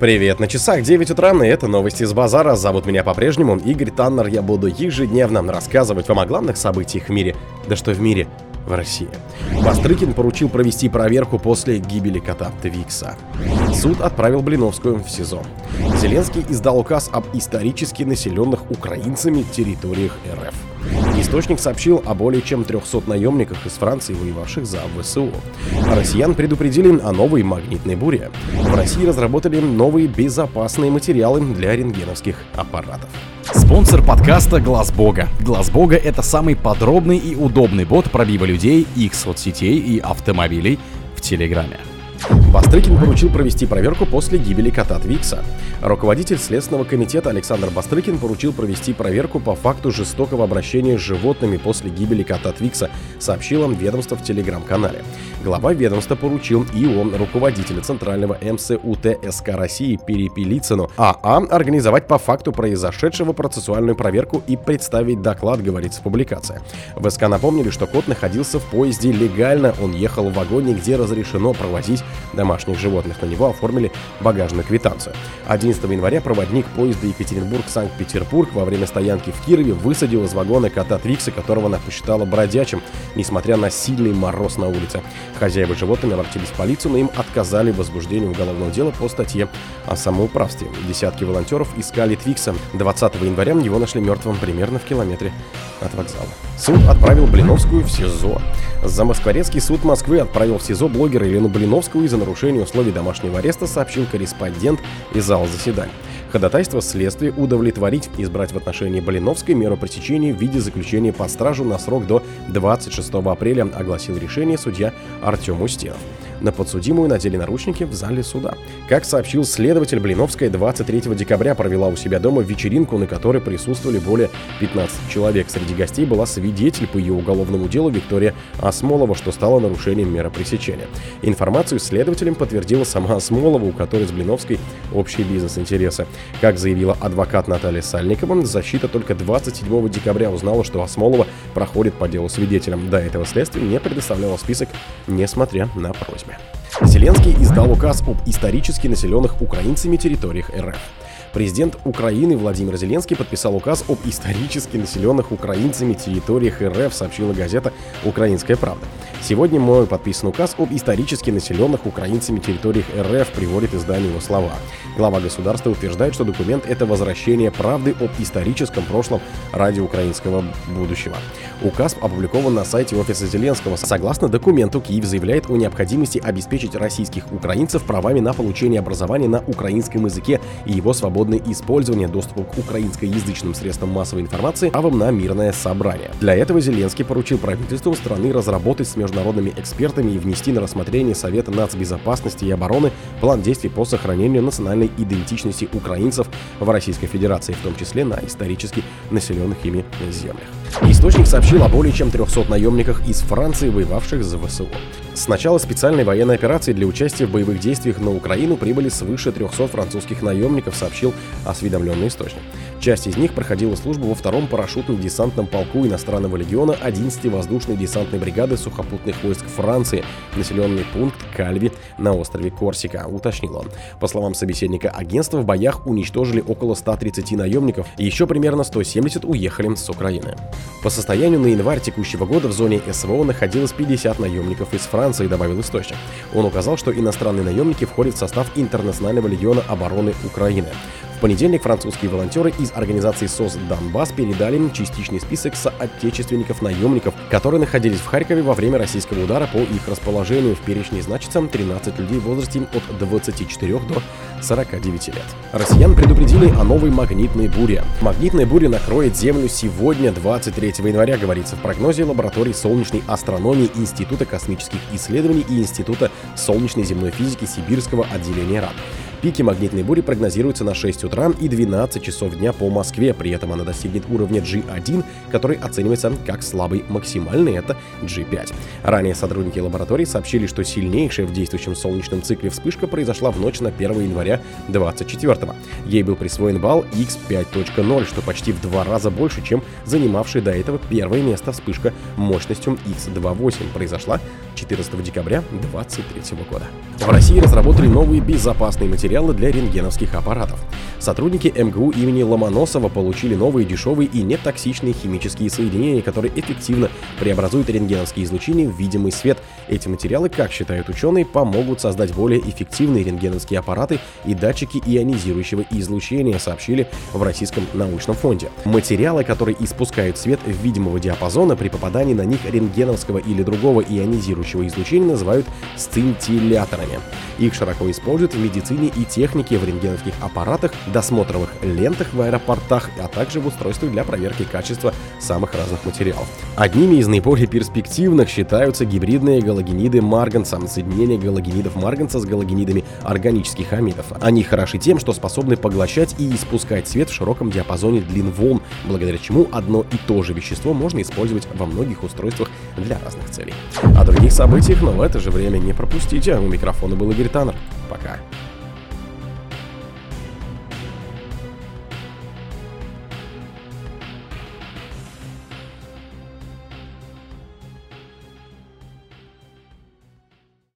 Привет, на часах 9 утра, и это новости с базара. Зовут меня по-прежнему Игорь Таннер. Я буду ежедневно рассказывать вам о главных событиях в мире. Да что в мире, в России. Бастрыкин поручил провести проверку после гибели кота Твикса. Суд отправил Блиновскую в СИЗО. Зеленский издал указ об исторически населенных украинцами территориях РФ. Источник сообщил о более чем 300 наемниках из Франции, воевавших за ВСУ. Россиян предупредили о новой магнитной буре. В России разработали новые безопасные материалы для рентгеновских аппаратов. Спонсор подкаста Глаз Бога. Глаз Бога это самый подробный и удобный бот пробива людей, их соцсетей и автомобилей в Телеграме. Бастрыкин поручил провести проверку после гибели кота Твикса. Руководитель Следственного комитета Александр Бастрыкин поручил провести проверку по факту жестокого обращения с животными после гибели кота Твикса, сообщил он ведомство в телеграм-канале. Глава ведомства поручил ИО руководителя Центрального МСУТ СК России Перепелицыну АА организовать по факту произошедшего процессуальную проверку и представить доклад, говорится в публикации. В СК напомнили, что кот находился в поезде легально, он ехал в вагоне, где разрешено проводить домашних животных. На него оформили багажную квитанцию. 11 января проводник поезда Екатеринбург-Санкт-Петербург во время стоянки в Кирове высадил из вагона кота Твикса, которого она посчитала бродячим, несмотря на сильный мороз на улице. Хозяева животными обратились в полицию, но им отказали в возбуждении уголовного дела по статье о самоуправстве. Десятки волонтеров искали Твикса. 20 января его нашли мертвым примерно в километре от вокзала. Суд отправил Блиновскую в СИЗО. Замоскворецкий суд Москвы отправил в СИЗО блогера Елену Блиновскую из-за нарушения условий домашнего ареста, сообщил корреспондент из зала заседаний. Ходатайство следствия удовлетворить, избрать в отношении Блиновской меру пресечения в виде заключения под стражу на срок до 26 апреля, огласил решение судья Артем Устинов. На подсудимую надели наручники в зале суда. Как сообщил следователь, Блиновская 23 декабря провела у себя дома вечеринку, на которой присутствовали более 15 человек. Среди гостей была свидетель по ее уголовному делу Виктория Осмолова, что стало нарушением меры пресечения. Информацию следователям подтвердила сама Осмолова, у которой с Блиновской общие бизнес-интересы. Как заявила адвокат Наталья Сальникова, защита только 27 декабря узнала, что Осмолова проходит по делу свидетелем. До этого следствие не предоставляло список, несмотря на просьбы. Зеленский издал указ об исторически населенных украинцами территориях РФ. Президент Украины Владимир Зеленский подписал указ об исторически населенных украинцами территориях РФ, сообщила газета «Украинская правда». Сегодня мой подписан указ об исторически населенных украинцами территориях РФ, приводит издание его слова. Глава государства утверждает, что документ – это возвращение правды об историческом прошлом ради украинского будущего. Указ опубликован на сайте офиса Зеленского. Согласно документу, Киев заявляет о необходимости обеспечить российских украинцев правами на получение образования на украинском языке и его свободное использование доступа к украинскоязычным средствам массовой информации правом на мирное собрание. Для этого Зеленский поручил правительству страны разработать с между международными экспертами и внести на рассмотрение Совета нацбезопасности и обороны план действий по сохранению национальной идентичности украинцев в Российской Федерации, в том числе на исторически населенных ими землях. Источник сообщил о более чем 300 наемниках из Франции, воевавших за ВСУ. С начала специальной военной операции для участия в боевых действиях на Украину прибыли свыше 300 французских наемников, сообщил осведомленный источник. Часть из них проходила службу во втором парашютном десантном полку иностранного легиона 11 воздушной десантной бригады сухопутных войск Франции, населенный пункт Кальви на острове Корсика, уточнил он. По словам собеседника агентства, в боях уничтожили около 130 наемников, и еще примерно 170 уехали с Украины. По состоянию на январь текущего года в зоне СВО находилось 50 наемников из Франции, добавил источник. Он указал, что иностранные наемники входят в состав Интернационального легиона обороны Украины понедельник французские волонтеры из организации СОС «Донбасс» передали им частичный список соотечественников-наемников, которые находились в Харькове во время российского удара по их расположению. В перечне значится 13 людей в возрасте от 24 до 49 лет. Россиян предупредили о новой магнитной буре. Магнитная буря накроет Землю сегодня, 23 января, говорится в прогнозе лаборатории солнечной астрономии Института космических исследований и Института солнечной земной физики Сибирского отделения РАД. Пики магнитной бури прогнозируются на 6 утра и 12 часов дня по Москве. При этом она достигнет уровня G1, который оценивается как слабый максимальный, это G5. Ранее сотрудники лаборатории сообщили, что сильнейшая в действующем солнечном цикле вспышка произошла в ночь на 1 января 24 Ей был присвоен балл X5.0, что почти в два раза больше, чем занимавшая до этого первое место вспышка мощностью X2.8 произошла 14 декабря 2023 года. В России разработали новые безопасные материалы материалы для рентгеновских аппаратов. Сотрудники МГУ имени Ломоносова получили новые дешевые и нетоксичные химические соединения, которые эффективно преобразуют рентгеновские излучения в видимый свет. Эти материалы, как считают ученые, помогут создать более эффективные рентгеновские аппараты и датчики ионизирующего излучения, сообщили в Российском научном фонде. Материалы, которые испускают свет видимого диапазона, при попадании на них рентгеновского или другого ионизирующего излучения называют сцинтилляторами. Их широко используют в медицине и технике, в рентгеновских аппаратах, досмотровых лентах в аэропортах, а также в устройствах для проверки качества самых разных материалов. Одними из наиболее перспективных считаются гибридные галогениды марганца, соединение галогенидов марганца с галогенидами органических амидов. Они хороши тем, что способны поглощать и испускать свет в широком диапазоне длин волн, благодаря чему одно и то же вещество можно использовать во многих устройствах для разных целей. О других событиях, но в это же время не пропустите. У микрофона был Игорь Таннер. Пока.